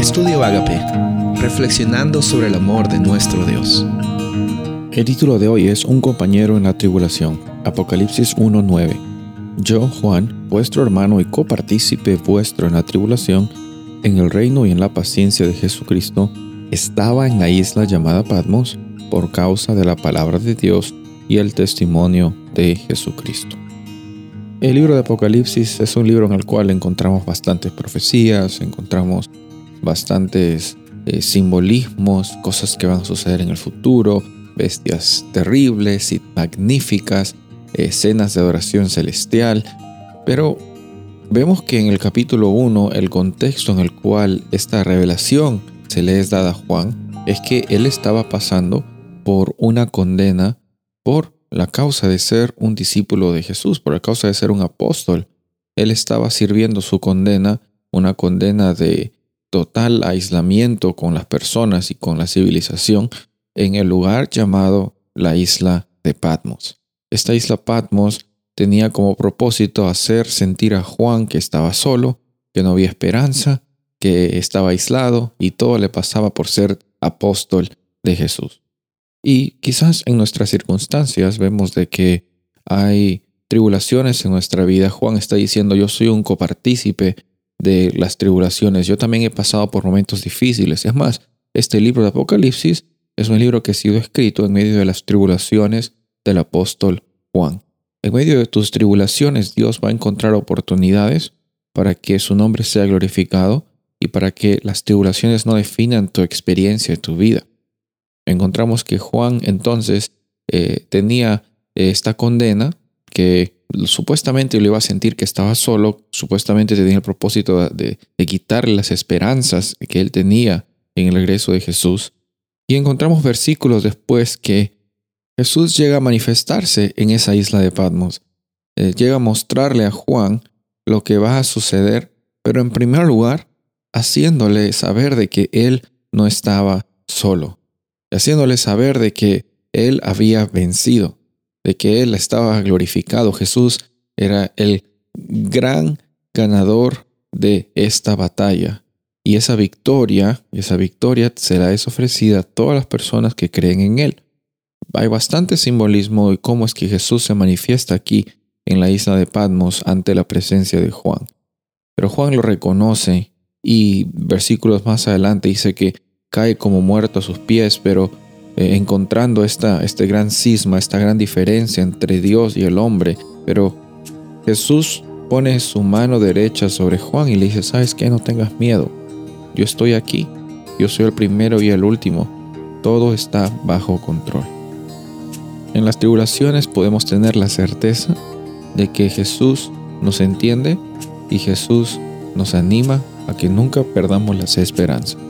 Estudio Agape, reflexionando sobre el amor de nuestro Dios. El título de hoy es Un compañero en la tribulación, Apocalipsis 1.9. Yo, Juan, vuestro hermano y copartícipe vuestro en la tribulación, en el reino y en la paciencia de Jesucristo, estaba en la isla llamada Patmos por causa de la palabra de Dios y el testimonio de Jesucristo. El libro de Apocalipsis es un libro en el cual encontramos bastantes profecías, encontramos bastantes eh, simbolismos, cosas que van a suceder en el futuro, bestias terribles y magníficas, escenas de adoración celestial, pero vemos que en el capítulo 1 el contexto en el cual esta revelación se le es dada a Juan es que él estaba pasando por una condena por la causa de ser un discípulo de Jesús, por la causa de ser un apóstol. Él estaba sirviendo su condena, una condena de total aislamiento con las personas y con la civilización, en el lugar llamado la isla de Patmos. Esta isla Patmos tenía como propósito hacer sentir a Juan que estaba solo, que no había esperanza, que estaba aislado y todo le pasaba por ser apóstol de Jesús. Y quizás en nuestras circunstancias vemos de que hay tribulaciones en nuestra vida. Juan está diciendo, yo soy un copartícipe de las tribulaciones. Yo también he pasado por momentos difíciles. Es más, este libro de Apocalipsis es un libro que ha sido escrito en medio de las tribulaciones del apóstol Juan. En medio de tus tribulaciones Dios va a encontrar oportunidades para que su nombre sea glorificado y para que las tribulaciones no definan tu experiencia, tu vida encontramos que Juan entonces eh, tenía eh, esta condena que supuestamente le iba a sentir que estaba solo, supuestamente tenía el propósito de, de quitarle las esperanzas que él tenía en el regreso de Jesús. Y encontramos versículos después que Jesús llega a manifestarse en esa isla de Patmos. Eh, llega a mostrarle a Juan lo que va a suceder, pero en primer lugar, haciéndole saber de que él no estaba solo haciéndole saber de que Él había vencido, de que Él estaba glorificado. Jesús era el gran ganador de esta batalla. Y esa victoria, esa victoria será es ofrecida a todas las personas que creen en Él. Hay bastante simbolismo de cómo es que Jesús se manifiesta aquí en la isla de Patmos ante la presencia de Juan. Pero Juan lo reconoce y versículos más adelante dice que cae como muerto a sus pies, pero eh, encontrando esta, este gran cisma, esta gran diferencia entre Dios y el hombre. Pero Jesús pone su mano derecha sobre Juan y le dice, ¿sabes qué? No tengas miedo. Yo estoy aquí. Yo soy el primero y el último. Todo está bajo control. En las tribulaciones podemos tener la certeza de que Jesús nos entiende y Jesús nos anima a que nunca perdamos las esperanzas.